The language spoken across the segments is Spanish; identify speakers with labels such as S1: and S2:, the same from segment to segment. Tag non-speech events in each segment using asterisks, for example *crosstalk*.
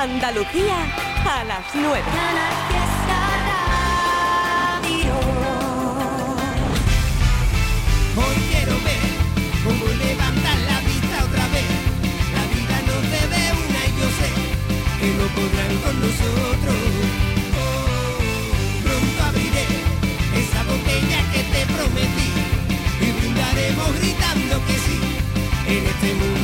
S1: Andalucía a las 9.
S2: Hoy quiero ver cómo levantar la vista otra vez. La vida nos debe una y yo sé que no podrán con nosotros. Oh, pronto abriré esa botella que te prometí y brindaremos gritando que sí en este mundo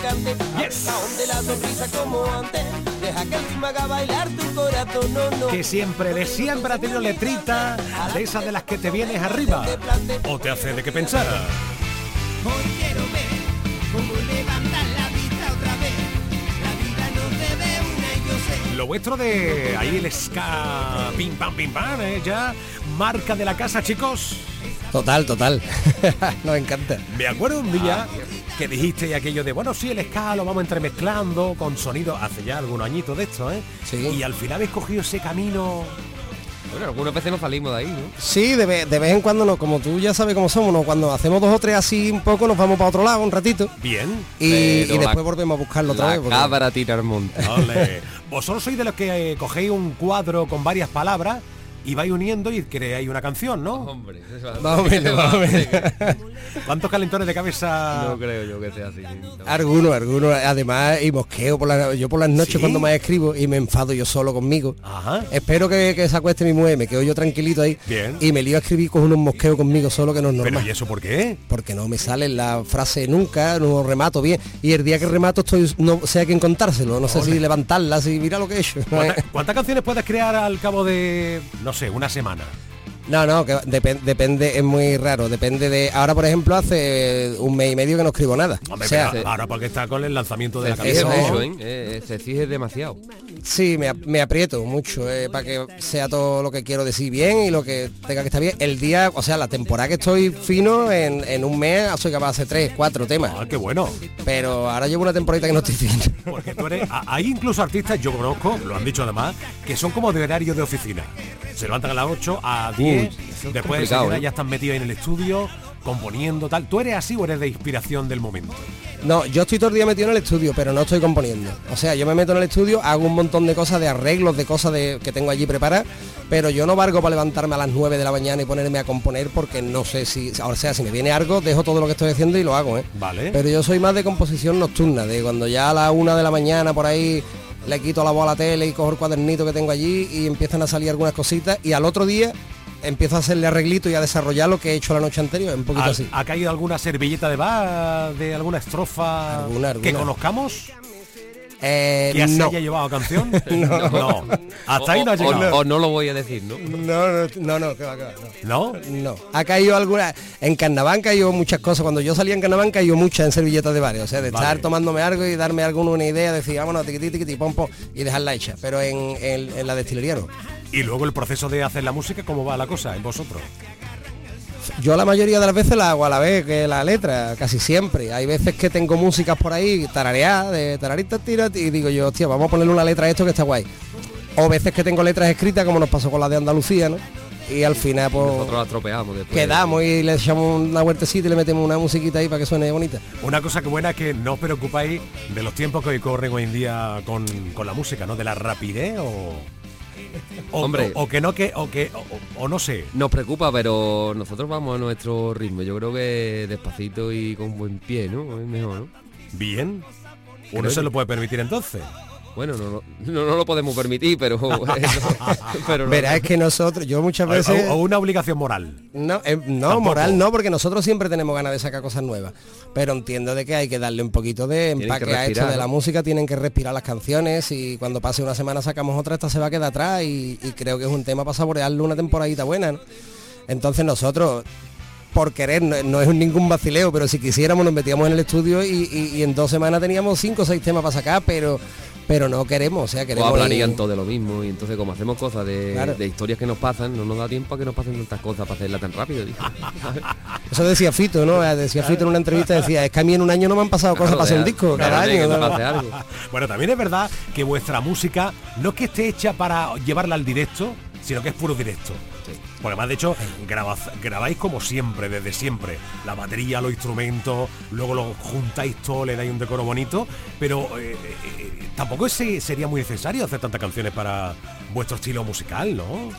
S2: cuerpo con mi cante.
S3: Yes.
S2: de la sonrisa como antes, deja que el ritmo haga bailar tu corazón, no, no.
S3: Que siempre, de siempre ha tenido letrita de esas de las que te vienes arriba. O te hace de qué pensar.
S2: Hoy quiero ver cómo levantar la vista otra vez. La vida nos debe una y yo sé.
S3: Lo vuestro de ahí el ska, pim pam, pim pam, ¿eh? ya marca de la casa, chicos.
S4: Total, total. *laughs* Nos encanta.
S3: Me acuerdo un día que dijiste aquello de, bueno, sí, el ska lo vamos entremezclando con sonido, hace ya algunos añitos de esto, ¿eh?
S4: Sí.
S3: Y al final habéis cogido ese camino...
S5: Bueno, algunas veces nos salimos de ahí, ¿no?
S4: Sí, de, ve- de vez en cuando, no, como tú ya sabes cómo somos, ¿no? cuando hacemos dos o tres así un poco, nos vamos para otro lado un ratito
S3: Bien.
S4: y, y
S5: la-
S4: después volvemos a buscarlo otra
S5: La
S4: vez. porque-
S5: cabra tira al monte.
S3: Vosotros sois de los que eh, cogéis un cuadro con varias palabras y vais uniendo y creáis una canción, ¿no?
S5: Hombre,
S4: menos.
S3: ¿Cuántos calentones de cabeza?
S5: No creo yo que sea así.
S4: Algunos, algunos, además, y mosqueo por la, yo por las noches
S3: ¿Sí?
S4: cuando más escribo y me enfado yo solo conmigo.
S3: Ajá.
S4: Espero que, que se acueste mi mujer, me quedo yo tranquilito ahí
S3: Bien.
S4: y me lío a escribir con unos mosqueos conmigo solo que no es
S3: Pero
S4: normal.
S3: ¿y eso por qué?
S4: porque no me sale la frase nunca, no remato bien. Y el día que remato estoy, no sé a quién contárselo, no sé si levantarla, si mira lo que he hecho.
S3: ¿Cuánta- ¿Cuántas canciones puedes crear al cabo de, no sé, una semana?
S4: No, no, que depen- depende, es muy raro, depende de. Ahora, por ejemplo, hace un mes y medio que no escribo nada.
S3: Hombre,
S4: o sea,
S3: pero ahora porque está con el lanzamiento de la
S5: exige
S4: Eso.
S3: canción.
S5: mucho, ¿eh? Eh, Se exige demasiado.
S4: sí, me, ap- me aprieto mucho para que sea todo lo que quiero decir bien y lo que tenga que estar bien. El día, o sea, la temporada que estoy fino, en, en un mes soy capaz de hacer tres, cuatro temas.
S3: Ah, qué bueno.
S4: Pero ahora llevo una temporada que no estoy fino.
S3: Porque tú eres, hay incluso artistas, yo conozco, lo han dicho además, que son como de horario de oficina. Se levantan a las 8, a 10,
S5: es
S3: después de desayunar
S5: ¿eh?
S3: ya están metidos en el estudio, componiendo tal. ¿Tú eres así o eres de inspiración del momento?
S4: No, yo estoy todo el día metido en el estudio, pero no estoy componiendo. O sea, yo me meto en el estudio, hago un montón de cosas, de arreglos, de cosas de, que tengo allí preparadas, pero yo no valgo para levantarme a las 9 de la mañana y ponerme a componer porque no sé si, o sea, si me viene algo, dejo todo lo que estoy haciendo y lo hago, ¿eh?
S3: Vale.
S4: Pero yo soy más de composición nocturna, de cuando ya a la una de la mañana por ahí le quito la voz a la tele y cojo el cuadernito que tengo allí y empiezan a salir algunas cositas y al otro día empiezo a hacerle arreglito y a desarrollar lo que he hecho la noche anterior, un poquito
S3: ¿Ha,
S4: así.
S3: ha caído alguna servilleta de bar, de alguna estrofa
S4: Alguna,
S3: que conozcamos?
S4: Eh,
S3: ¿Que se
S4: no.
S3: haya llevado canción? *laughs* *laughs* no. Hasta ahí no ha
S5: O- o-
S3: llegado.
S5: O, no lo voy a decir, ¿no?
S4: No, no, no, no, que va, que va, no.
S3: ¿No?
S4: No, ha caído alguna. En carnaval cayó muchas cosas. Cuando yo salía en carnaval cayó muchas en servilletas de bares. O sea, de
S3: Vale.
S4: estar tomándome algo y darme alguna una idea, decir, vámonos, tiquití, tiquití, pom, pom, y dejarla hecha. Pero en, en- en la destilería no.
S3: Y luego el proceso de hacer la música, ¿cómo va la cosa en vosotros?
S4: Yo la mayoría de las veces la hago a la vez que la letra, casi siempre. Hay veces que tengo músicas por ahí, tarareadas, de tararita tira, y digo yo, hostia, vamos a ponerle una letra a esto que está guay. O veces que tengo letras escritas, como nos pasó con la de Andalucía, ¿no? Y al final, pues,
S5: Nosotros la tropeamos después.
S4: quedamos y le echamos una vueltecita y le metemos una musiquita ahí para que suene bonita.
S3: Una cosa que buena es que no os preocupáis de los tiempos que hoy corren hoy en día con, con la música, ¿no? De la rapidez o... o
S5: Hombre.
S3: o, o que no que o que o, o no sé
S5: Nos preocupa, pero nosotros vamos a nuestro ritmo. Yo creo que despacito y con buen pie, ¿no? Es mejor, ¿no?
S3: bien uno se lo puede permitir entonces
S5: Bueno, no, no, no, no lo podemos permitir, pero... *laughs* pero no- *laughs*
S4: Verá, es que nosotros, yo muchas veces...
S3: o- o una obligación moral
S4: No, eh, no
S3: Tampoco.
S4: moral no, porque nosotros siempre tenemos ganas de sacar cosas nuevas. Pero entiendo de que hay que darle un poquito de
S5: que
S4: empaque a esto de la música, tienen que respirar las canciones y cuando pase una semana sacamos otra, esta se va a quedar atrás y, y creo que es un tema para saborearle una temporadita buena. ¿no? Entonces nosotros, por querer, no, no es un ningún vacileo, pero si quisiéramos nos metíamos en el estudio y, y- y en dos semanas teníamos cinco o seis temas para sacar, pero pero no queremos, o sea,
S5: O
S4: queremos...
S5: hablarían
S4: ir-
S5: todo de lo mismo y entonces como hacemos cosas de,
S4: Claro.
S5: de historias que nos pasan, no nos da tiempo a que nos pasen tantas cosas para hacerla tan rápido. *laughs*
S4: Eso decía Fito, ¿no? Decía Fito en una entrevista, decía, es que a mí en un año no me han pasado cosas
S5: Claro,
S4: para hacer un disco,
S5: claro,
S4: cada año. *laughs*
S3: Bueno, también es verdad que vuestra música no es que esté hecha para llevarla al directo, sino que es puro directo. Porque además, de hecho, grabáis como siempre, desde siempre. La batería, los instrumentos, luego lo juntáis todo, le dais un decoro bonito, pero eh, eh, tampoco ese sería muy necesario hacer tantas canciones para vuestro estilo musical, ¿no?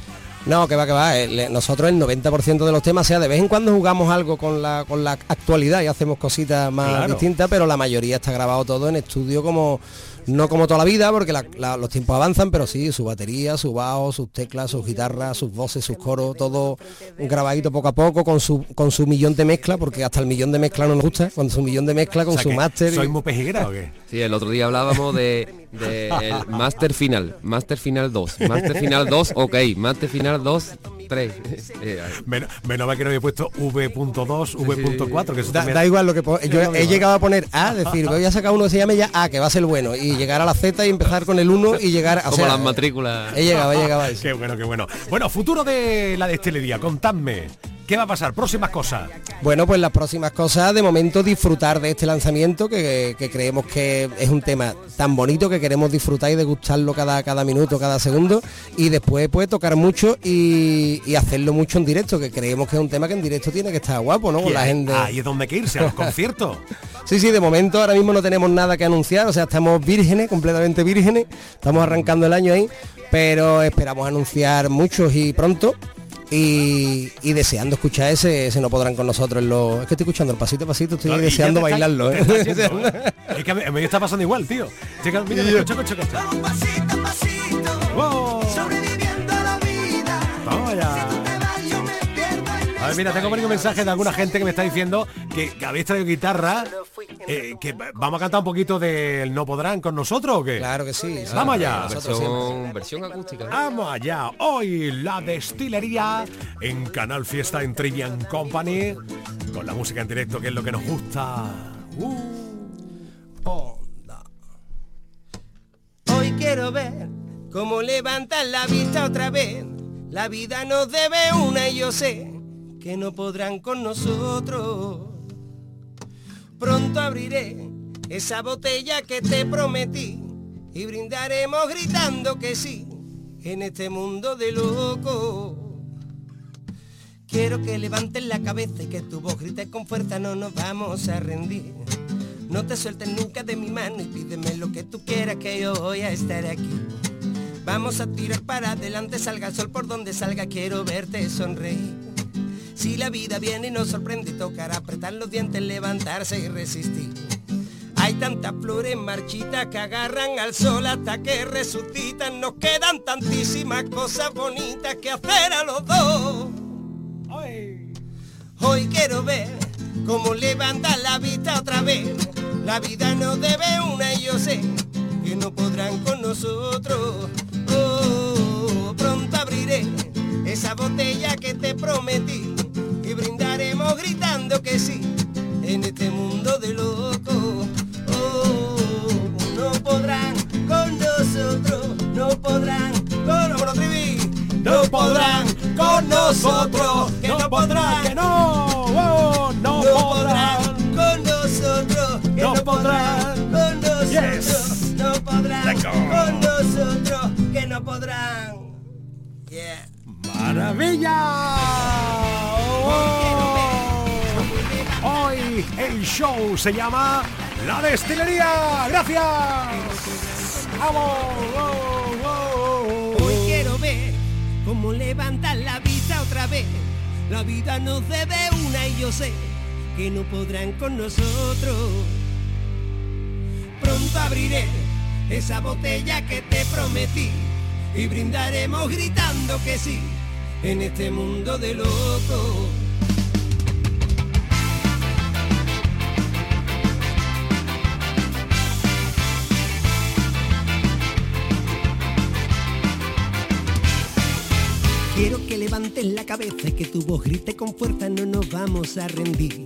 S4: No, que va, que va. el- Nosotros el 90% de los temas, o sea, de vez en cuando jugamos algo con la, con la actualidad y hacemos cositas más
S3: Claro.
S4: distintas, pero la mayoría está grabado todo en estudio como, no como toda la vida, porque la- la- los tiempos avanzan, pero sí, su batería, su bajo, sus teclas, sus guitarras, sus voces, sus coros, todo grabadito poco a poco, con su, con su millón de mezcla, porque hasta el millón de mezcla no nos gusta, con su millón de mezcla, con
S3: O sea
S4: su máster. y-
S3: ¿Sois muy pejiguera o qué?
S5: Sí, el otro día hablábamos de, de el Master Final, Master Final 2, Master Final 2, ok, Master Final 2, 3. *laughs* Eh,
S3: Menos, menos mal que no había puesto V.2, V.4, que eso
S4: Da, da igual lo que yo he llegado a poner A, decir, voy a sacar uno que se llame ya A, que va a ser bueno, y llegar a la Z y empezar con el 1 y llegar a... o
S5: como
S4: sea,
S5: las matrículas.
S4: He llegado, he llegado a eso.
S3: Qué bueno, qué bueno. Bueno, futuro de la destilería, contadme. ¿Qué va a pasar? Próximas cosas.
S4: Bueno, pues las próximas cosas, de momento disfrutar de este lanzamiento, que, que creemos que es un tema tan bonito que queremos disfrutar y degustarlo cada, cada minuto, cada segundo, y después pues tocar mucho y, y hacerlo mucho en directo, que creemos que es un tema que en directo tiene que estar guapo, ¿no? Con la gente...
S3: Ahí es donde que irse, a los conciertos. *laughs*
S4: Sí, sí, de momento ahora mismo no tenemos nada que anunciar, o sea, estamos vírgenes, completamente vírgenes, estamos arrancando el año ahí, pero esperamos anunciar muchos y pronto. Y, y deseando escuchar ese, ese no podrán con nosotros en los. Es que estoy escuchando el pasito a pasito, estoy
S3: Claro,
S4: deseando
S3: está-
S4: bailarlo, ¿eh?
S3: está yendo, *laughs* ¿eh? Es que a mí, a mí me está pasando igual, tío. Chica, mira.
S2: Vamos pasito a pasito,
S3: ¡Wow!
S2: sobreviviendo a la vida.
S3: Toma ya. Ver, mira, tengo varios mensajes de alguna gente que me está diciendo que, que habéis traído guitarra, eh, que vamos a cantar un poquito del No Podrán con nosotros o qué.
S4: Claro que sí.
S3: Vamos allá.
S5: Versión, versión acústica.
S3: Vamos allá, hoy la destilería en Canal Fiesta en Trivian Company, con la música en directo que es lo que nos gusta. Uh.
S4: Onda.
S2: Hoy quiero ver cómo levantan la vista otra vez. La vida nos debe una y yo sé que no podrán con nosotros. Pronto abriré esa botella que te prometí y brindaremos gritando que sí en este mundo de locos. Quiero que levantes la cabeza y que tu voz grite con fuerza, no nos vamos a rendir. No te sueltes nunca de mi mano y pídeme lo que tú quieras que yo voy a estar aquí. Vamos a tirar para adelante, salga el sol por donde salga, quiero verte sonreír. Si la vida viene y nos sorprende, tocará apretar los dientes, levantarse y resistir. Hay tantas flores marchitas que agarran al sol hasta que resucitan. Nos quedan tantísimas cosas bonitas que hacer a los dos. Hoy quiero ver cómo levanta la vista otra vez. La vida nos debe una y yo sé que no podrán con nosotros. Oh, pronto abriré esa botella que te prometí y brindaremos gritando que sí en este mundo de locos. Oh, no podrán con nosotros, no podrán con nosotros. No podrán con nosotros, que no podrán,
S3: que no, oh, no,
S2: no
S3: podrán.
S2: podrán con nosotros, que
S3: No
S2: no,
S3: podrán.
S2: con nosotros,
S3: Yes.
S2: no podrán con nosotros, que no podrán. Yeah.
S3: ¡Maravilla! Oh. Hoy el show se llama La Destilería. ¡Gracias! ¡Vamos!
S2: Hoy quiero ver cómo levantan la vista otra vez. La vida nos debe una y yo sé que no podrán con nosotros. Pronto abriré esa botella que te prometí y brindaremos gritando que sí en este mundo de locos. Quiero que levantes la cabeza y que tu voz grite con fuerza, no nos vamos a rendir.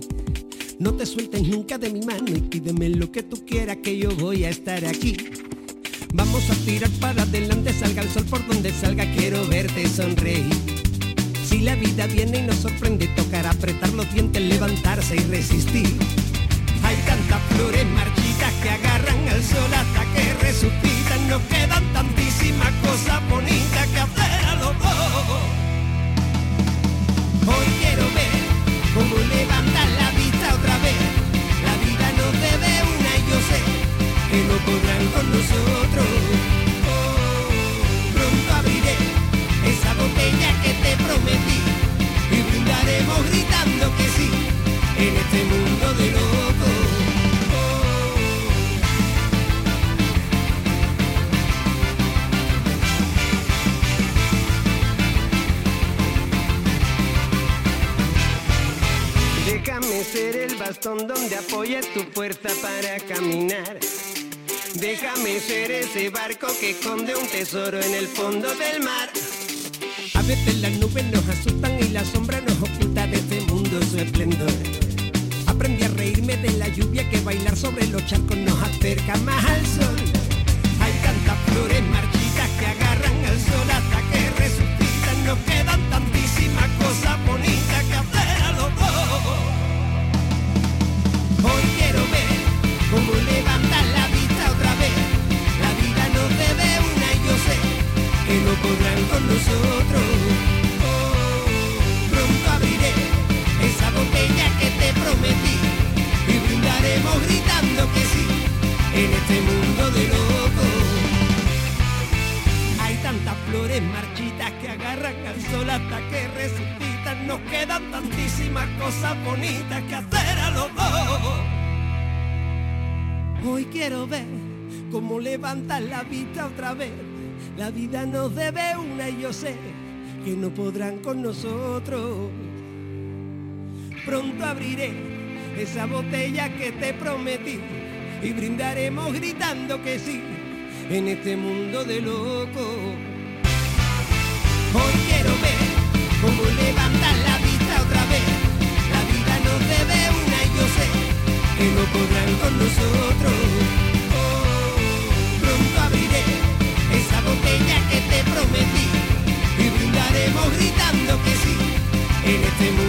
S2: No te sueltes nunca de mi mano y pídeme lo que tú quieras que yo voy a estar aquí. Vamos a tirar para adelante, salga el sol por donde salga, quiero verte sonreír. Si la vida viene y nos sorprende, tocará apretar los dientes, levantarse y resistir. Hay tantas flores marchitas que agarran al sol hasta que resucitan. Nos quedan tantísimas cosas bonitas que hacer a los dos. Hoy quiero ver cómo levantar la vista otra vez. La vida nos debe una y yo sé que no podrán con nosotros. Este mundo de locos. Oh, Déjame ser el bastón donde apoyes tu fuerza para caminar. Déjame ser ese barco que esconde un tesoro en el fondo del mar. A veces las nubes nos asustan y la sombra nos oculta de este mundo su esplendor. Aprendí a reírme de la lluvia que bailar sobre los charcos nos acerca más al sol. Hay tantas flores marchitas que agarran al sol hasta que no podrán con nosotros. Pronto abriré esa botella que te prometí y brindaremos gritando que sí en este mundo de locos. Hoy quiero ver cómo levantan la vista otra vez. La vida nos debe una y yo sé que no podrán con nosotros. En este mundo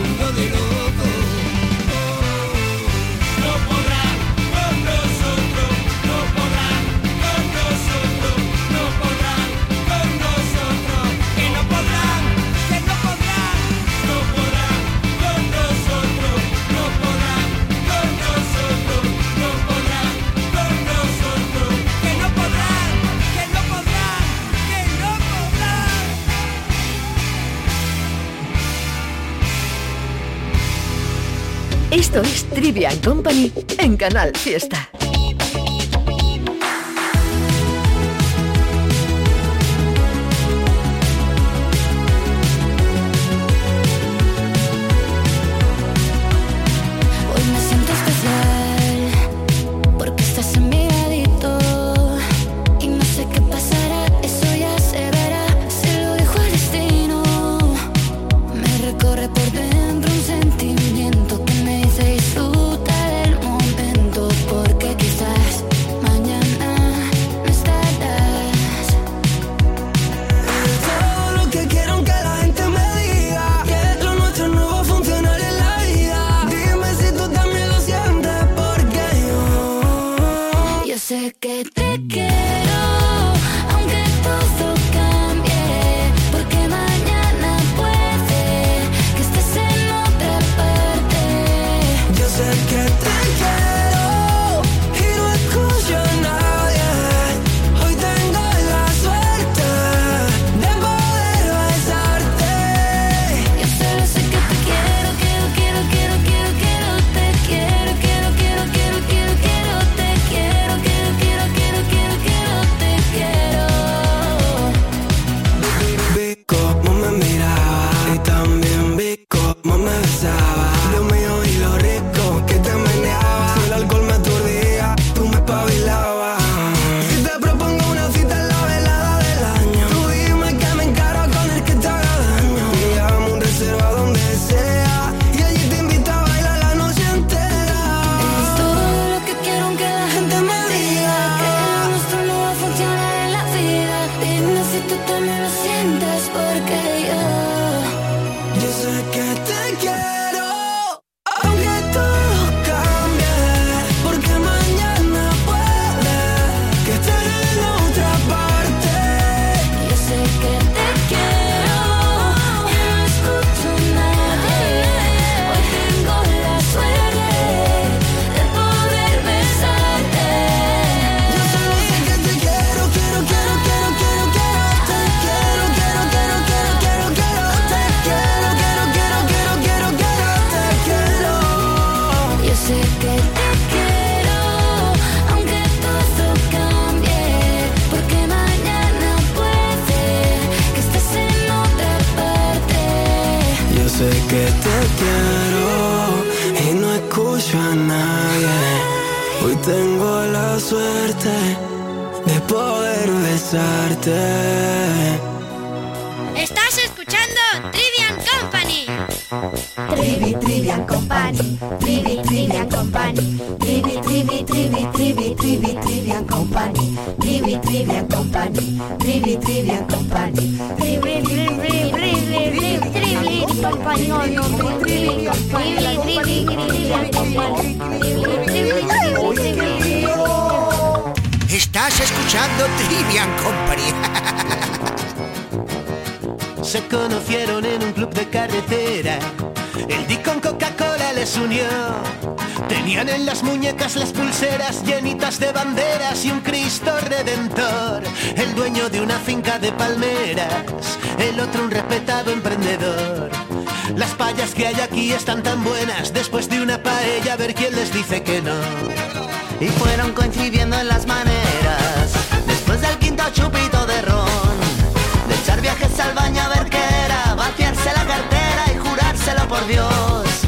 S6: Trivia and Company en Canal Fiesta.
S7: De banderas y un Cristo redentor. El dueño de una finca de palmeras, el otro un respetado emprendedor. Las payas que hay aquí están tan buenas, después de una paella a ver quién les dice que no. Y fueron coincidiendo en las maneras, después del quinto chupito de ron. De echar viajes al baño a ver qué era, vaciarse la cartera y jurárselo por Dios.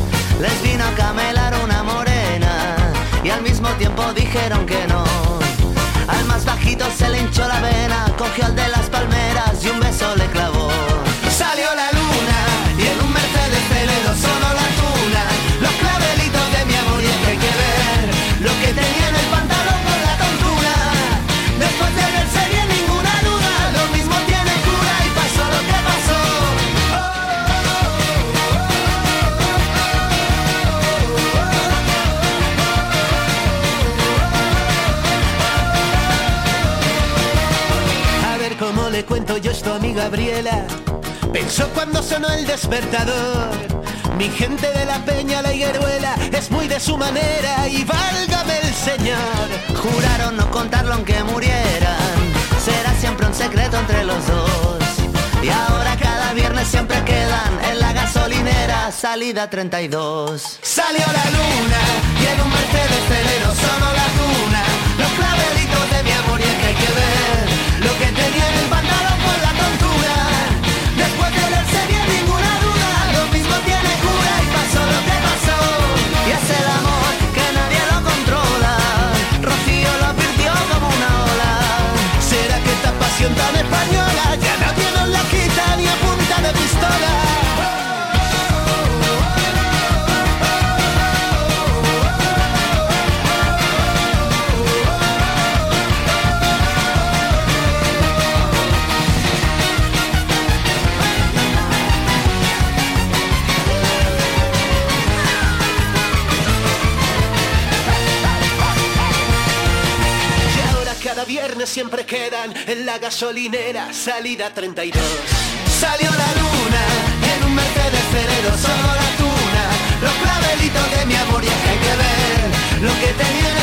S7: Tiempo dijeron que no. Al más bajito se le hinchó la vena, cogió al de las palmeras y un beso le clavó. Cuento yo esto a mi Gabriela. Pensó cuando sonó el despertador. Mi gente de la peña, la higueruela, es muy de su manera y válgame el señor. Juraron no contarlo aunque murieran. Será siempre un secreto entre los dos. Y ahora cada viernes siempre quedan en la gasolinera, salida 32. Salió la luna y en un Mercedes Celero sonó la tuna. Los clavelitos de mi amor y es que hay que ver lo que tenía siempre quedan en la gasolinera, salida 32. Salió la luna en un Mercedes Ferrero, solo la tuna, los clavelitos de mi amor y hay que ver lo que tenía en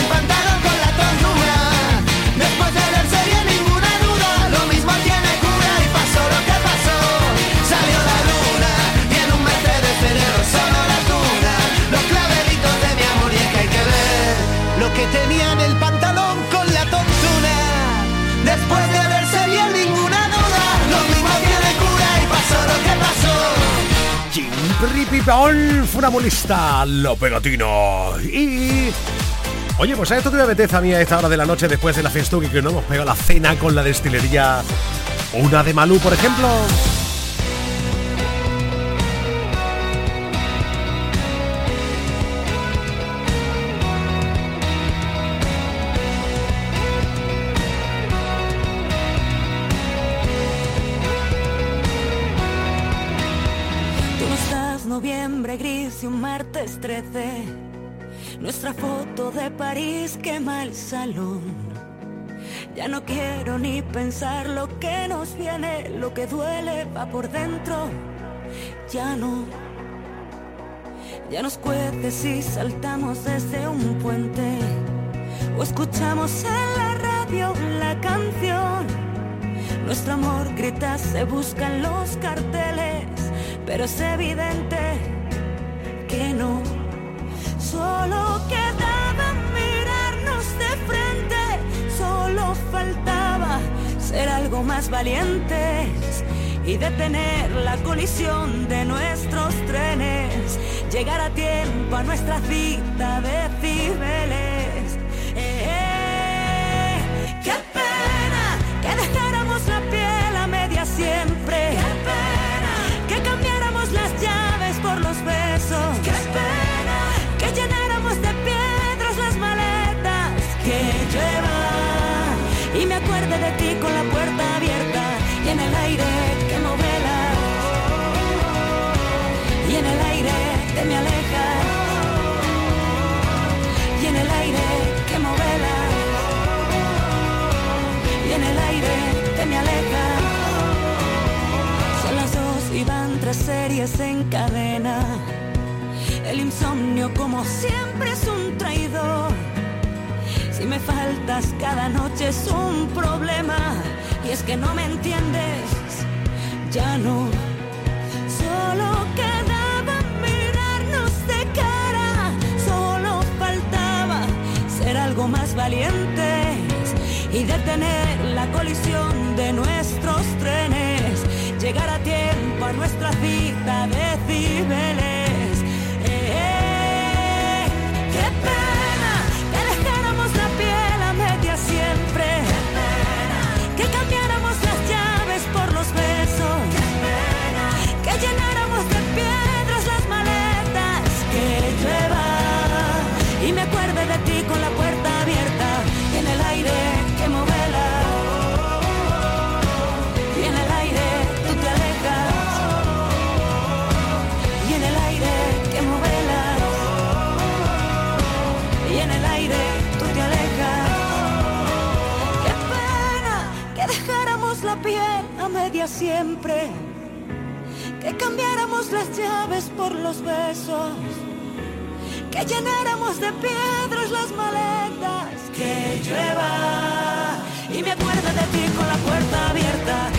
S3: Chimpripipón, funambulista, lo pegatino. Y. Oye, pues a esto que me apetece a mí a esta hora de la noche después de la festuca que no hemos pegado la cena con la destilería. Una de Malú, por ejemplo.
S1: No quiero ni pensar lo que nos viene, lo que duele va por dentro. Ya no. Ya nos cuece si saltamos desde un puente o escuchamos en la radio la canción. Nuestro amor grita, se busca en los carteles, pero es evidente que no. Solo quedaba más valientes y detener la colisión de nuestros trenes. Llegar a tiempo a nuestra cita de Cibeles. Eh, eh, ¡Qué pena que dejáramos la piel a media siempre! ¡Qué pena que cambiáramos las llaves por los besos! ¡Qué pena que llenáramos de piedras las maletas! ¡Que lleva Y me acuerde de ti con la puerta Son las dos y van tres series en cadena. El insomnio, como siempre, es un traidor. Si me faltas cada noche es un problema. Y es que no me entiendes, ya no. Solo quedaba mirarnos de cara. Solo faltaba ser algo más valiente y detener la colisión de nuestros trenes, llegar a tiempo a nuestra cita de Cibeles. siempre. Que cambiáramos las llaves por los besos. Que llenáramos de piedras las maletas. Que llueva. Y me acuerdo de ti con la puerta abierta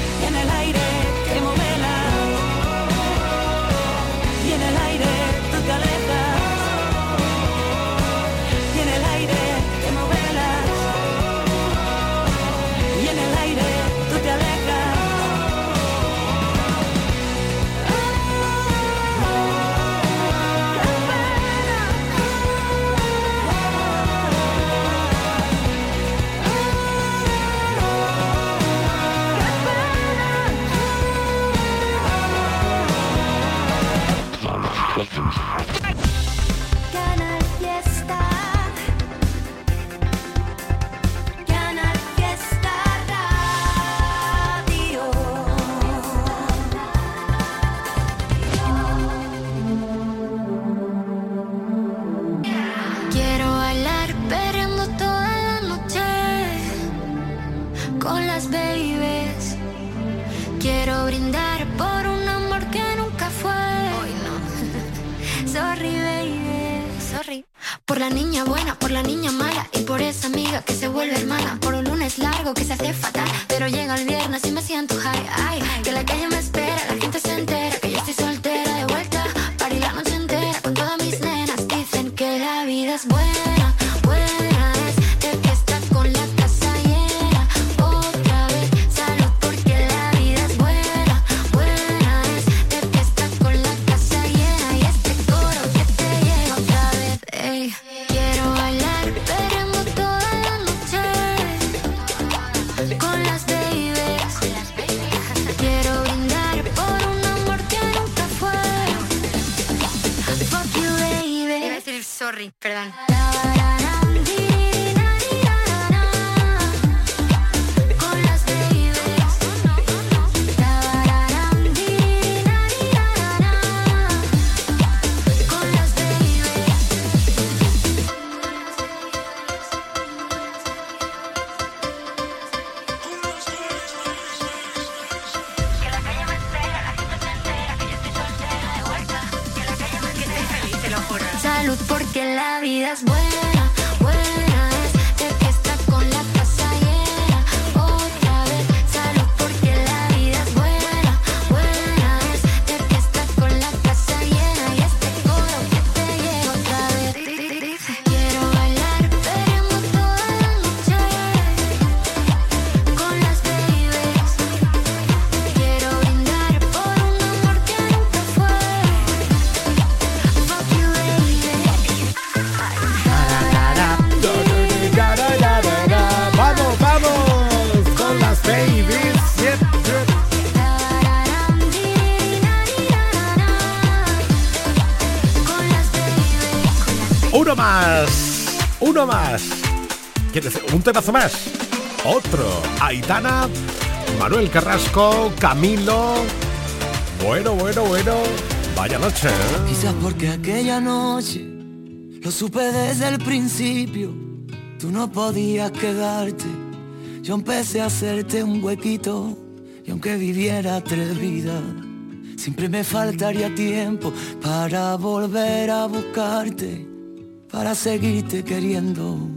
S3: temazo más? Otro. Aitana, Manuel Carrasco, Camilo. Bueno, bueno, bueno. Vaya noche. ¿eh?
S8: Quizás porque aquella noche lo supe desde el principio. Tú no podías quedarte. Yo empecé a hacerte un huequito. Y aunque viviera tres vidas, siempre me faltaría tiempo para volver a buscarte, para seguirte queriendo.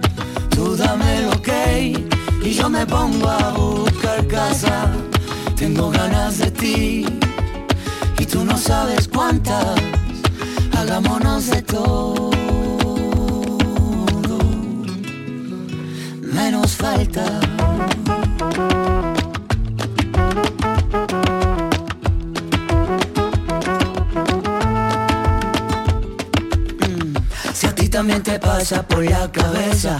S8: Tú dame lo que y yo me pongo a buscar casa. Tengo ganas de ti y tú no sabes cuántas. Hagámonos de todo. Menos falta. Si a ti también te pasa por la cabeza,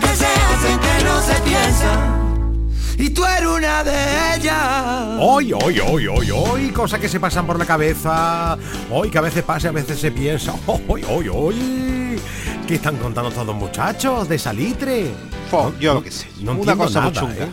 S8: que se hacen que no se piensan. Y tú eres una de ellas.
S3: Hoy, hoy, hoy, hoy, hoy, cosas que se pasan por la cabeza. Hoy que a veces pasa a veces se piensa. *laughs* Hoy, hoy, hoy. ¿Qué están contando todos los muchachos de salitre?
S9: Fo,
S3: No-
S9: yo lo que sé.
S3: no
S9: una cosa muy
S3: nada,
S9: chunga.
S3: ¿eh?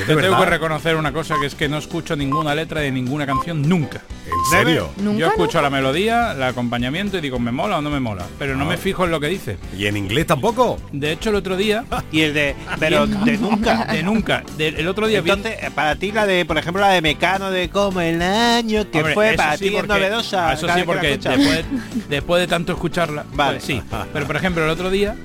S10: Yo tengo
S3: verdad.
S10: que reconocer una cosa que es que no escucho ninguna letra de ninguna canción nunca.
S3: ¿En serio?
S10: Yo escucho la melodía, el acompañamiento y digo, ¿me mola o no me mola? Pero no me fijo en lo que dice.
S3: ¿Y en inglés tampoco?
S10: De hecho, el otro día... *laughs*
S9: Y el de, pero de nunca. *laughs*
S10: De nunca. De- el otro día vi-
S9: Entonces, eh, para ti la de, por ejemplo, la de Mecano de como el año que
S10: Hombre,
S9: fue para
S10: sí,
S9: ti es novedosa.
S10: ah, Eso sí, porque después, después de tanto escucharla,
S9: Vale.
S10: pues sí. *laughs* Pero por ejemplo, el otro día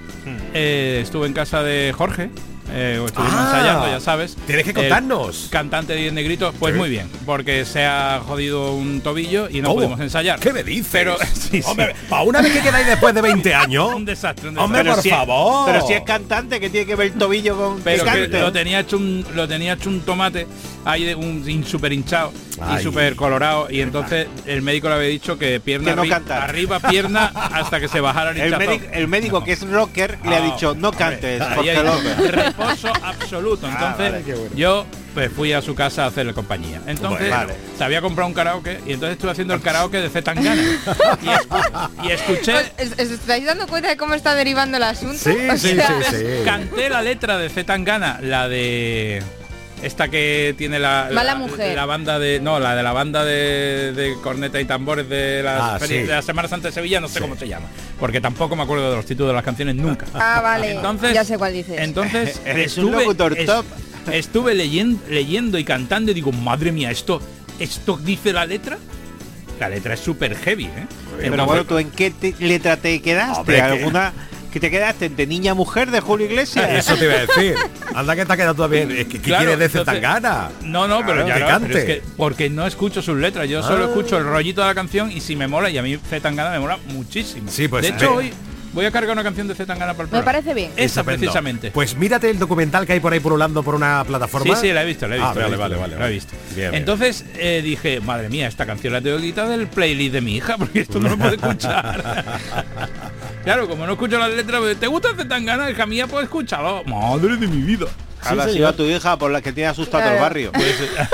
S10: eh, estuve en casa de Jorge. Eh, estuvimos
S3: Ah,
S10: ensayando, ya sabes.
S3: tienes que
S10: El
S3: contarnos.
S10: Cantante de Diez Negritos, pues
S3: Sí.
S10: muy bien, porque se ha jodido un tobillo y no
S3: ¿Cómo?
S10: pudimos ensayar.
S3: ¿Qué me dices?
S10: Pero *laughs* sí, sí.
S3: Hombre, para una vez que quedáis después de 20 *laughs* años.
S10: un desastre, un
S3: Hombre,
S10: desastre.
S3: por
S9: si es-
S3: favor.
S9: pero si es cantante, que tiene que ver el tobillo con
S10: pero
S9: que
S10: que
S9: cante?
S10: lo tenía hecho un lo tenía hecho un tomate ahí de un hin- súper hinchado
S3: Ay.
S10: y súper colorado y entonces el médico le había dicho que pierna
S9: Que no
S10: arri- arriba pierna hasta que se bajara el
S9: el, médico, el médico que es rocker le ha
S10: Ah,
S9: dicho no cantes
S10: hay
S9: López.
S10: reposo absoluto entonces
S9: vale, qué bueno.
S10: yo pues fui a su casa a hacerle compañía. Entonces,
S9: Bueno.
S10: se había comprado un karaoke y entonces estuve haciendo el karaoke de Zetangana. y, escu- y escuché...
S11: ¿Os, os estáis dando cuenta de cómo está derivando el asunto?
S3: Sí, sí,
S11: sea,
S3: sí, sí.
S10: Canté la letra de Zetangana, la de esta que tiene la,
S11: Mala
S10: la-
S11: Mujer.
S10: la banda de no la de la banda de, de corneta y tambores de la,
S3: Ah, sí.
S10: de la Semana Santa de Sevilla no sé cómo se llama porque tampoco me acuerdo de los títulos de las canciones nunca
S11: Ah, vale. *laughs*
S10: Entonces-
S11: ya sé cuál dices.
S10: entonces *laughs*
S9: Eres un locutor top.
S10: estuve leyendo, leyendo y cantando y digo madre mía esto esto dice la letra la letra es súper heavy ¿eh?
S9: Pero
S10: Entonces-
S9: bueno, ¿tú en qué te- letra te quedaste?
S3: Hombre,
S9: ¿Alguna que te quedaste entre niña mujer de Julio Iglesias?
S3: Eso te iba a decir. Anda que te ha quedado todavía. Es que, ¿Qué
S10: Claro,
S3: quieres de
S10: entonces-
S3: Zetangana?
S10: No, no, pero
S3: Claro,
S10: ya no,
S3: cante.
S10: pero es que porque no escucho sus letras, yo solo
S3: Ah.
S10: escucho el rollito de la canción y si me mola, y a mí Zetangana me mola muchísimo.
S3: Sí, pues,
S10: de hecho, hoy voy a cargar una canción de Zetangana para el
S11: Me
S10: programa.
S11: parece bien.
S10: Esa
S3: Estupendo.
S10: precisamente.
S3: Pues mírate el documental que hay por ahí pululando por una plataforma.
S10: Sí, sí, la he visto, la he
S3: Ah,
S10: visto. la
S3: vale,
S10: visto,
S3: vale,
S10: la
S3: vale.
S10: he visto.
S3: Bien, bien.
S10: Entonces eh, dije, madre mía, esta canción la tengo que quitar del playlist de mi hija, *laughs* porque esto no lo puedo escuchar. *laughs* claro, como no escucho las letras, pues, ¿te gusta Zetangana? Hija mía, pues escúchalo. Madre de mi vida.
S9: Habla
S10: Sí,
S9: así
S10: señor.
S9: a tu hija por la que tiene asustado todo el
S11: Claro.
S9: barrio. *laughs*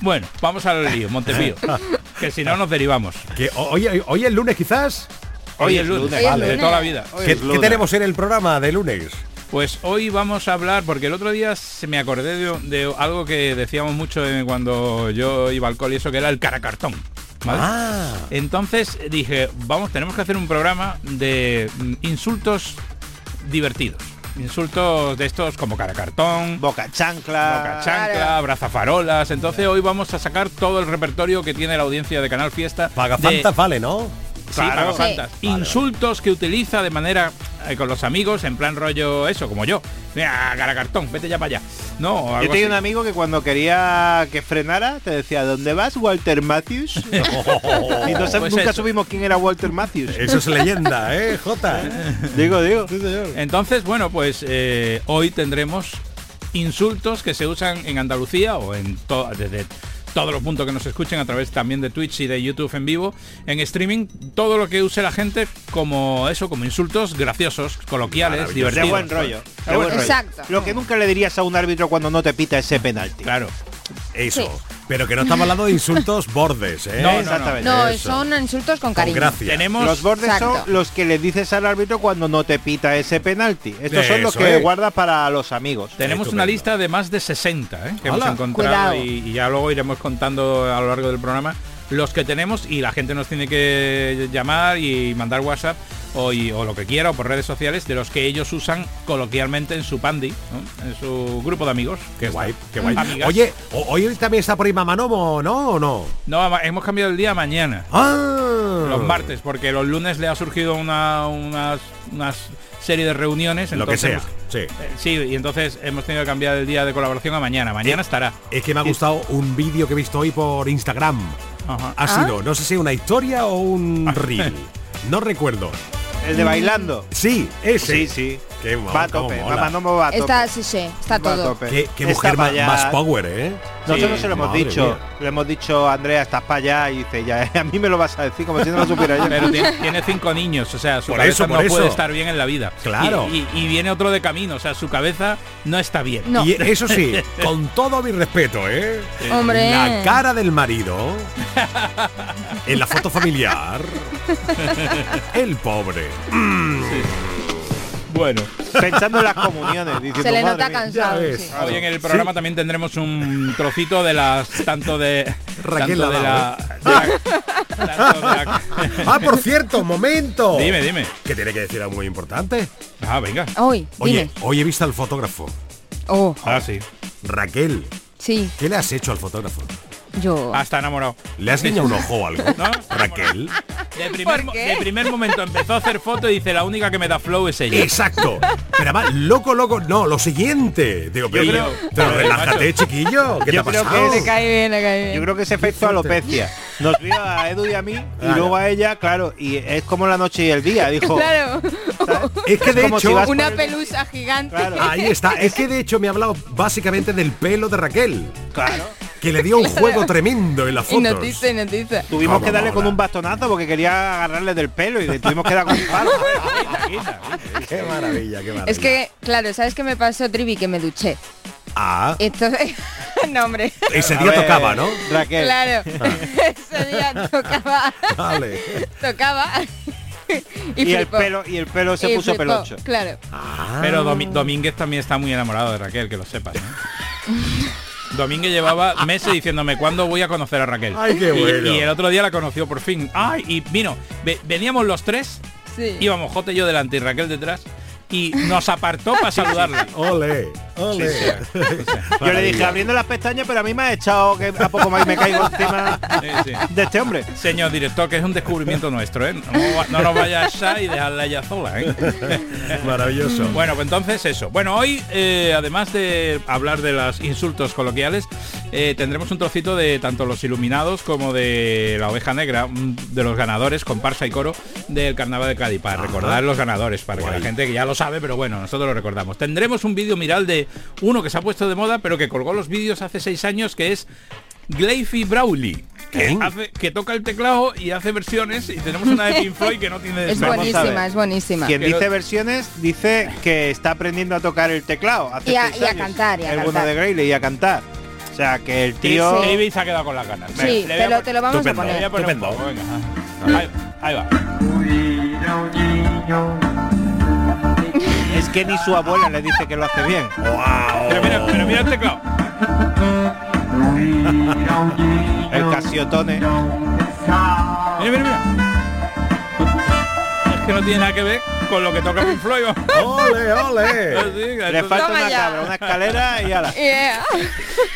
S10: Bueno, vamos al lío, Montepío. que si no nos derivamos.
S3: Que ho- hoy, hoy es lunes quizás.
S10: Hoy es lunes,
S11: Hoy es
S10: vale, de
S11: lunes.
S10: toda la vida.
S9: Hoy
S3: ¿Qué,
S9: lunes.
S3: tenemos en el programa de lunes?
S10: Pues hoy vamos a hablar, porque el otro día se me acordé de, de algo que decíamos mucho en- cuando yo iba al cole y eso que era el caracartón. ¿Vale?
S3: Ah,
S10: Entonces dije, vamos, tenemos que hacer un programa de mm, insultos divertidos. Insultos de estos como caracartón,
S9: Boca chancla.
S10: boca chancla, brazafarolas. Entonces hoy vamos a sacar todo el repertorio que tiene la audiencia de Canal Fiesta.
S3: Pagafantas vale, ¿no?
S10: Sí,
S9: Claro.
S10: Insultos que utiliza de manera eh, con los amigos, en plan rollo eso, como yo. Mira, caracartón, vete ya para allá. No,
S9: Yo tenía
S10: así.
S9: un amigo que cuando quería que frenara te decía, ¿dónde vas, Walter Matthews? *laughs* y no
S10: Pues
S9: nunca
S10: eso.
S9: supimos quién era Walter Matthews.
S3: Eso es leyenda, ¿eh, *laughs* Jota?
S9: digo, digo.
S10: Entonces, bueno, pues eh, hoy tendremos insultos que se usan en Andalucía o en desde todos los puntos que nos escuchen a través también de Twitch y de YouTube en vivo, en streaming, todo lo que use la gente como eso, como insultos graciosos, coloquiales.
S9: De
S10: divertidos.
S9: buen rollo.
S10: De
S9: de
S10: buen
S9: rollo.
S11: Exacto.
S9: Lo que nunca le dirías a un árbitro cuando no te pita ese penalti.
S10: Claro.
S3: Eso.
S11: Sí.
S3: Pero que no estamos hablando de insultos *laughs* bordes, ¿eh?
S10: No, no, no.
S9: Exactamente.
S11: No,
S3: Eso.
S11: son insultos con
S3: Con
S11: cariño.
S3: gracia.
S10: Tenemos
S9: Los bordes
S11: Exacto.
S9: son los que le dices al árbitro cuando no te pita ese penalti. Estos son los que
S3: es.
S9: guardas para los amigos.
S10: Tenemos
S3: Estupendo.
S10: una lista de más de 60 ¿eh? que hemos encontrado y ya luego iremos contando a lo largo del programa los que tenemos y la gente nos tiene que llamar y mandar WhatsApp o, y- o lo que quiera o por redes sociales de los que ellos usan coloquialmente en su pandi, ¿no? en su grupo de amigos.
S3: Qué guay, qué guay.
S10: Amigas.
S3: Oye, o- hoy también está por ahí Mamanomo, ¿no? ¿O no?
S10: No, hemos cambiado el día a mañana.
S3: Ah,
S10: Los martes, porque los lunes le ha surgido una, unas, unas serie de reuniones.
S3: Lo que sea, sí.
S10: eh, sí, y entonces hemos tenido que cambiar el día de colaboración a mañana. Mañana estará.
S3: Es que me ha gustado un vídeo que he visto hoy por Instagram.
S10: Ajá.
S3: Ha sido, no sé si una historia o un *laughs* reel. No recuerdo.
S9: El de bailando.
S3: Sí, ese.
S9: Sí, sí.
S3: Qué mo-
S9: va a
S3: cómo
S9: tope.
S3: mola.
S9: Mamá no me va a tope.
S11: Está, sí, sí, está
S9: Va a
S11: todo.
S9: tope.
S3: Qué, qué
S9: Está
S3: mujer más,
S9: allá.
S3: más power, ¿eh?
S9: Nosotros
S10: Sí,
S9: se lo hemos
S3: madre
S9: dicho.
S3: mía.
S9: Le hemos dicho a Andrea, estás para allá y dice, ya, a mí me lo vas a decir como si no lo supiera yo.
S10: Pero tiene, tiene cinco niños, o sea, su
S3: Por
S10: cabeza
S3: eso, por
S10: no puede
S3: eso.
S10: estar bien en la vida.
S3: Claro.
S10: Y, y- y viene otro de camino, o sea, su cabeza no está bien.
S11: No.
S3: Y eso sí, *laughs* con todo mi respeto, ¿eh?
S11: Hombre.
S3: La cara del marido en la foto familiar. *laughs* El pobre.
S10: Bueno,
S9: Pensando en las comuniones, diciendo,
S11: Se le
S9: "Madre
S11: nota
S9: mía".
S11: cansado. Sí.
S10: hoy en el programa también tendremos un trocito de las tanto de
S3: Raquel
S10: tanto de
S3: Lavado.
S10: la, de la- tanto de la- *laughs*
S3: Ah, por cierto, momento.
S10: Dime, dime.
S3: Que tiene que decir algo muy importante.
S10: Ah, venga.
S11: Hoy,
S3: Oye,
S11: dime.
S3: hoy he visto al fotógrafo.
S11: Oh,
S10: Ah, sí.
S3: Raquel,
S11: sí,
S3: ¿qué le has hecho al fotógrafo?
S11: Yo.
S10: Está enamorado.
S3: ¿Le has guiñado un ojo o algo? *laughs*
S10: ¿No?
S3: Raquel.
S10: De primer,
S11: ¿Por qué?
S10: de primer momento empezó a hacer foto y dice la única que me da flow es ella.
S3: Exacto. Pero además, loco, loco, no, lo siguiente. Digo, pero,
S10: creo-
S3: pero relájate, chiquillo. ¿Qué
S9: Yo
S3: te ha
S9: creo que
S3: pasado?
S9: le
S11: cae bien, le cae bien.
S9: Yo creo que ese efecto alopecia. Nos vio a Edu y a mí y
S3: Claro.
S9: luego a ella, claro, y es como la noche y el día, dijo.
S11: Claro, *laughs*
S3: Es que de
S9: como si
S3: hecho,
S9: vas-
S11: una pelusa gigante.
S9: Claro.
S3: ahí está. Es que de hecho me ha hablado básicamente del pelo de Raquel.
S9: Claro.
S3: Que le dio un *laughs* juego tremendo en las
S11: Y
S3: fotos.
S11: noticia, y noticia.
S9: Tuvimos que darle con un bastonazo porque quería agarrarle del pelo y le tuvimos que dar con un palo. *laughs*
S3: Qué maravilla, qué maravilla.
S11: Es que, claro, ¿sabes qué me pasó, Trivi? Que me duché.
S3: Ah,
S11: Esto *laughs* no, hombre.
S3: ese día
S9: ver,
S3: tocaba, ¿no?
S9: Raquel.
S11: Claro. Ese día tocaba.
S3: Vale.
S11: Tocaba. Y,
S9: Y el pelo, y el pelo se
S11: Y
S9: puso
S11: flipó,
S9: pelocho.
S11: Claro.
S10: Pero Domi- Domínguez también está muy enamorado de Raquel, que lo sepas. ¿no? Domínguez llevaba meses diciéndome cuándo voy a conocer a Raquel.
S3: Ay, qué
S10: Y-
S3: bueno.
S10: y, el otro día la conoció por fin. Ay, y vino, ve- veníamos los tres,
S11: Sí.
S10: íbamos Jote y yo delante y Raquel detrás, y nos apartó para saludarla. *laughs*
S3: Ole, ole.
S10: Sí, sí. O sea,
S9: Yo le dije abriendo las pestañas, pero a mí me ha echado que a poco más me caigo encima
S10: sí,
S9: de este hombre.
S10: Señor director, que es un descubrimiento nuestro, ¿eh? No, no nos vaya a echar y dejarla ella sola, ¿eh? *laughs*
S3: Maravilloso.
S10: Bueno, pues entonces eso. Bueno, hoy, eh, además de hablar de los insultos coloquiales, eh, tendremos un trocito de tanto los iluminados como de la oveja negra, de los ganadores, comparsa y coro del carnaval de Cádiz, para recordar los ganadores, para que la gente que ya lo sabe, pero bueno, nosotros lo recordamos. Tendremos un vídeo viral de uno que se ha puesto de moda, pero que colgó los vídeos hace seis años, que es Gleify Brawley. Que,
S3: ¿Quién?
S10: hace, que toca el teclado y hace versiones y tenemos una de Pink *laughs* Floyd que no tiene
S11: Es buenísima, es buenísima.
S9: Quien dice versiones dice que está aprendiendo a tocar el teclado. Hace
S11: Y a-
S9: seis
S11: y a cantar, y a
S9: el bueno
S11: cantar.
S9: de Grayley y a cantar. O sea que el tío.
S10: Sí, David se ha quedado con las ganas.
S11: Sí, te lo, te lo vamos a poner.
S10: poco, venga. Ahí, ahí va.
S9: Que ni su abuela le dice que lo hace bien.
S10: Pero mira, pero mira el teclado. *laughs*
S9: El casiotone.
S10: Mira, mira, mira. Es que no tiene nada que ver con lo que toca Pink Floyd.
S3: Ole, ole. *laughs*
S10: Así,
S9: Le falta una
S11: ya.
S9: cabra, una escalera y ala.
S11: Yeah.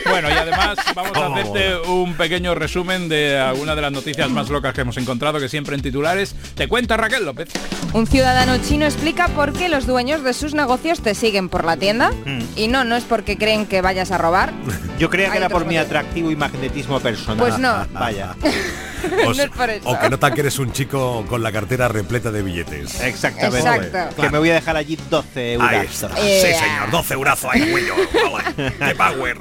S10: Bueno, y además vamos a hacerte un pequeño resumen de alguna de las noticias más locas que hemos encontrado, que siempre en titulares. Te cuenta Raquel López.
S11: Un ciudadano chino explica por qué los dueños de sus negocios te siguen por la tienda.
S9: Mm.
S11: Y no, no es porque creen que vayas a robar.
S9: Yo creía que era por mi atractivo y magnetismo personal.
S11: Pues no.
S9: Vaya.
S3: O, *laughs*
S11: No es por eso.
S3: o que notan que eres un chico con la cartera repleta de billetes.
S9: Exactamente.
S11: Exacto.
S9: Que me voy a dejar allí 12 euros.
S3: Sí, señor. 12 eurazos ahí, cuello. Ole. ¡Qué power!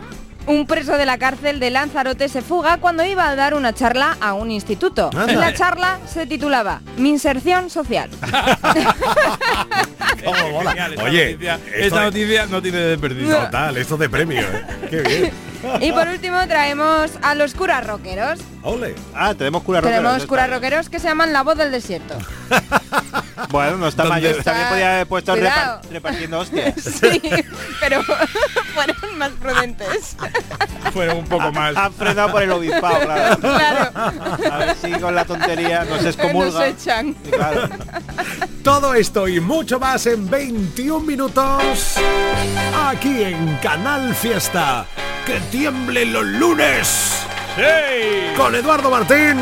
S11: Un preso de la cárcel de Lanzarote se fuga cuando iba a dar una charla a un instituto. Y la charla se titulaba Mi inserción social. *laughs*
S3: Mola.
S10: Genial, esta
S3: Oye,
S10: noticia, esta
S3: de-
S10: noticia no tiene desperdicio.
S3: Total, esto de premio, ¿eh? Qué bien. *laughs*
S11: Y por último traemos a los curas rockeros.
S3: Ole.
S9: Ah, tenemos cura
S11: Tenemos
S9: rockeros,
S11: curas
S9: está bien.
S11: rockeros que se llaman La Voz del Desierto. *laughs*
S9: Bueno, no está mal.
S3: ¿Dónde
S9: Yo también podía haber puesto repartiendo hostias. *laughs*
S11: Sí, pero *laughs* fueron más prudentes. *laughs*
S10: Fueron un poco más.
S9: Han frenado por el obispado, claro.
S11: Claro,
S9: A ver si con la tontería nos excomulga.
S11: nos echan.
S9: Claro.
S3: Todo esto y mucho más en 21 minutos aquí en Canal Fiesta. Que tiemblen los lunes
S10: ¡Sí!
S3: con Eduardo Martín,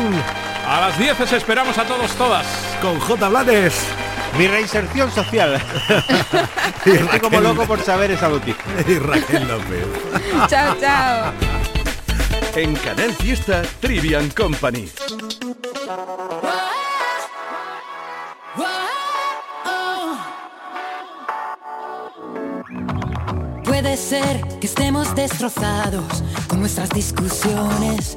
S10: A las 10 os esperamos a todos, todas.
S3: con J. Blanes
S9: Mi reinserción social. *laughs*
S3: y
S9: Estoy como
S3: Raquel-
S9: loco por saber esa noticia.
S3: y Raquel López. *laughs*
S11: Chao, chao.
S12: En Canal Fiesta Trivian Company.
S13: Puede ser que estemos destrozados con nuestras discusiones,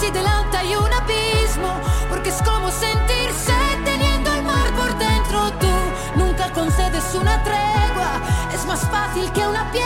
S13: si delante hay un abismo, porque es como sentirse teniendo el mar por dentro. Tú nunca concedes una tregua, es más fácil que una piedra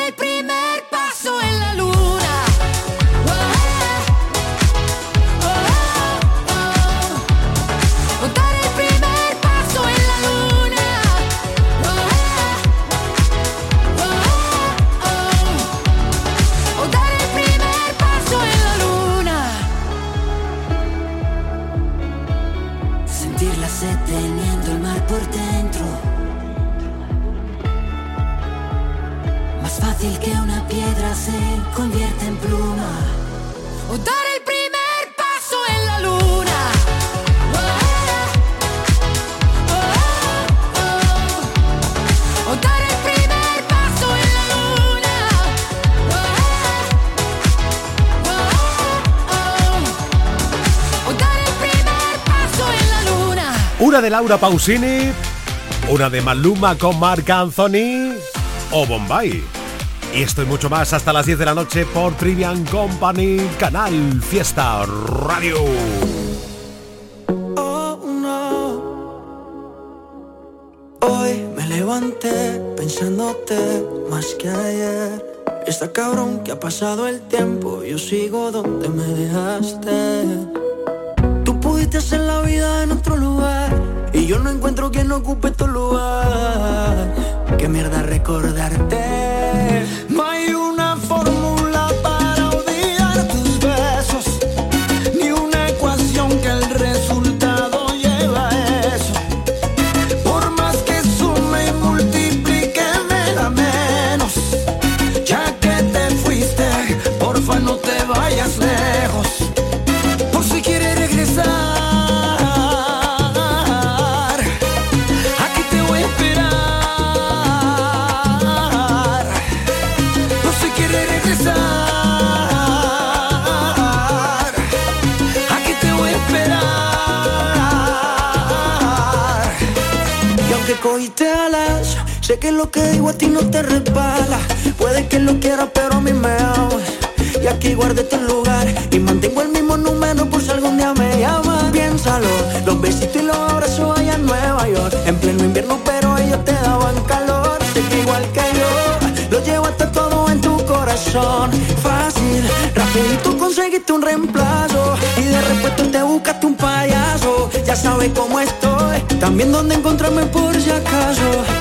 S14: Una
S3: de Laura Pausini, una de Maluma con Marc Anthony o Bombay. Y esto y mucho más hasta las 10 de la noche por Trivian Company, Canal Fiesta Radio.
S15: Oh, no. Hoy me levanté pensándote más que ayer. Está cabrón que ha pasado el tiempo, yo sigo donde me dejaste. Quien ocupe cogiste alas, sé que lo que digo a ti no te resbala. Puede que lo quieras, pero a mí me ama. Y aquí guardé tu lugar y mantengo el mismo número por si algún día me llaman. Piénsalo, los besitos y los abrazos allá en Nueva York. En pleno invierno, pero ellos te daban calor. Sé que igual que yo, lo llevaste todo en tu corazón. Fácil, rapidito conseguiste un reemplazo. De repente te buscaste un payaso. Ya sabes cómo estoy, también dónde encontrarme por si acaso.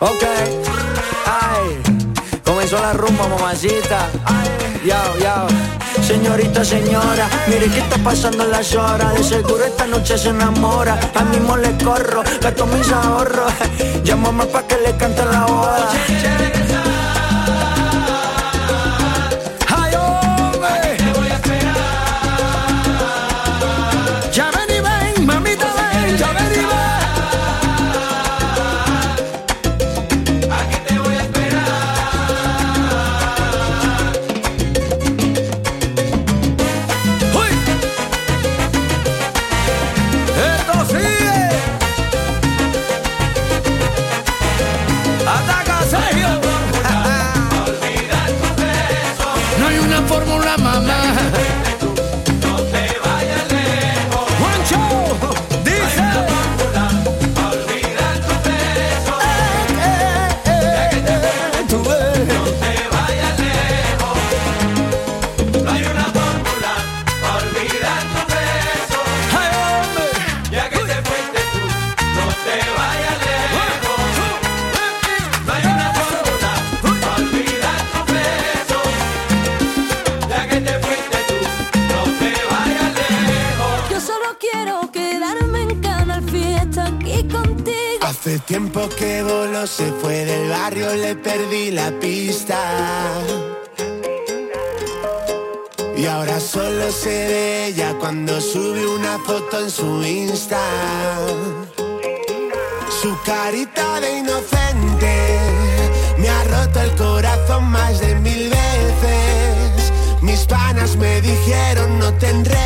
S15: Ok, ay, comenzó la rumba, mamacita. Ya, ya, señorita, señora, mire que está pasando las horas. De seguro esta noche se enamora. A mismo le corro, gasto mis ahorros. *laughs* Llámame pa' que le cante la boda.
S16: se fue del barrio, le perdí la pista. Y ahora solo se ve ella cuando sube una foto en su Insta. Su carita de inocente me ha roto el corazón más de mil veces. Mis panas me dijeron no tendré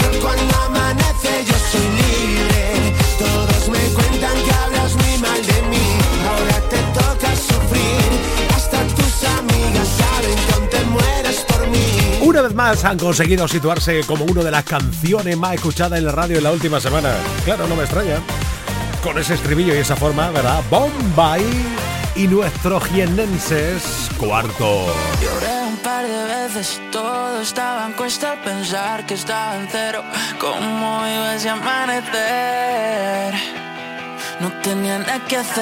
S3: una vez más han conseguido situarse como una de las canciones más escuchadas en la radio en la última semana. Claro, no me extraña. Con ese estribillo y esa forma, ¿verdad? Bombay y nuestros jienenses cuarto.
S17: No tenía nada que hacer.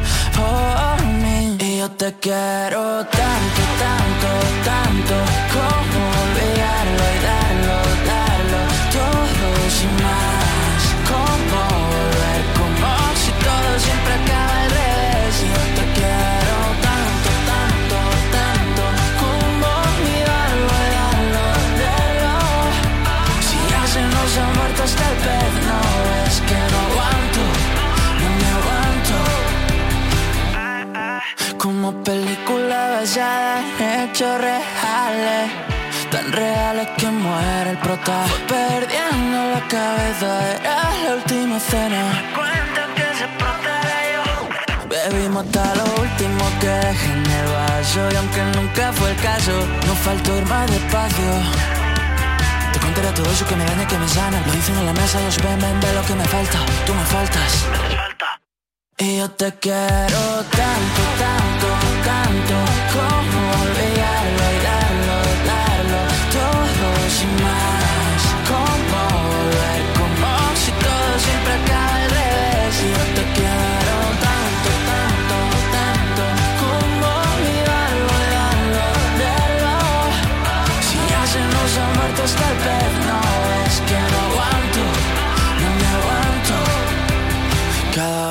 S17: Y yo te quiero tanto, tanto, tanto como Película basada en hechos reales, tan reales que muere el prota. Perdiendo la cabeza, era la última cena. Cuenta que se protege Bebimos hasta lo último que dejé en el vaso. Y aunque nunca fue el caso, no faltó ir más despacio. Te contaré todo eso que me daña, que me sana. Lo dicen en la mesa, los ven, ven, ve lo que me falta. Tú me faltas. Y yo te quiero tanto, tanto, tanto Como olvidarlo y darlo, darlo Todo sin más. Como volver, como si todo siempre acaba al revés. Y yo te quiero tanto, tanto, tanto Como olvidarlo darlo, darlo Si ya se nos ha muerto hasta el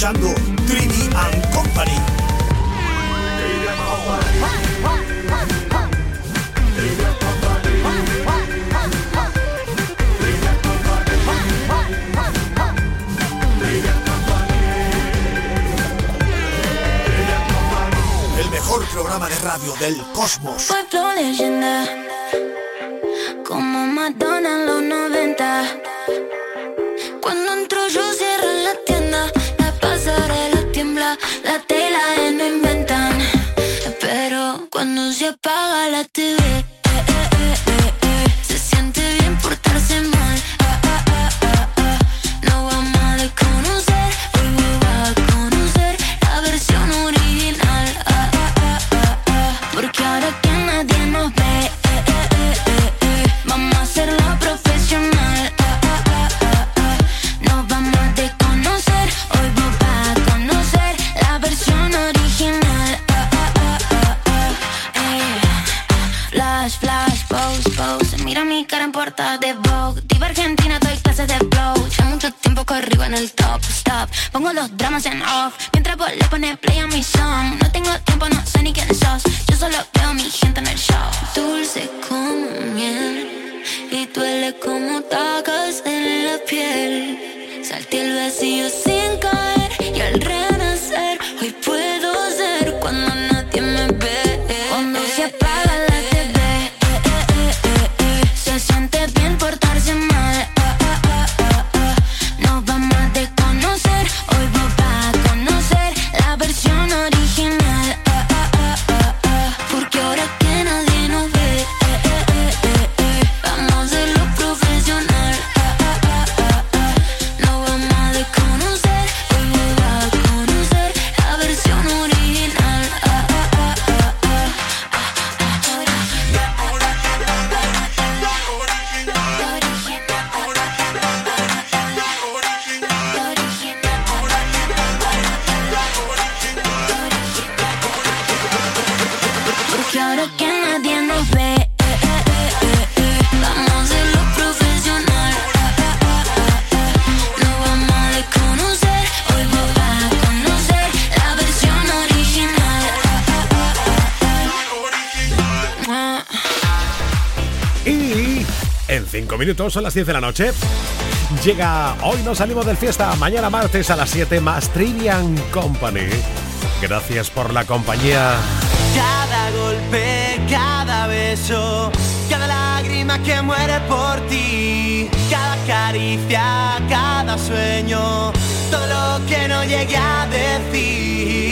S18: escuchando Trivi and Company. El mejor programa de radio del cosmos.
S3: Minutos son las 10 de la noche. Llega, hoy nos salimos del fiesta, mañana martes a las 7 más Trivian Company. Gracias por la compañía.
S2: Cada golpe, cada beso, cada lágrima que muere por ti, cada caricia, cada sueño, todo lo que no llegué a decir.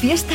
S6: Fiesta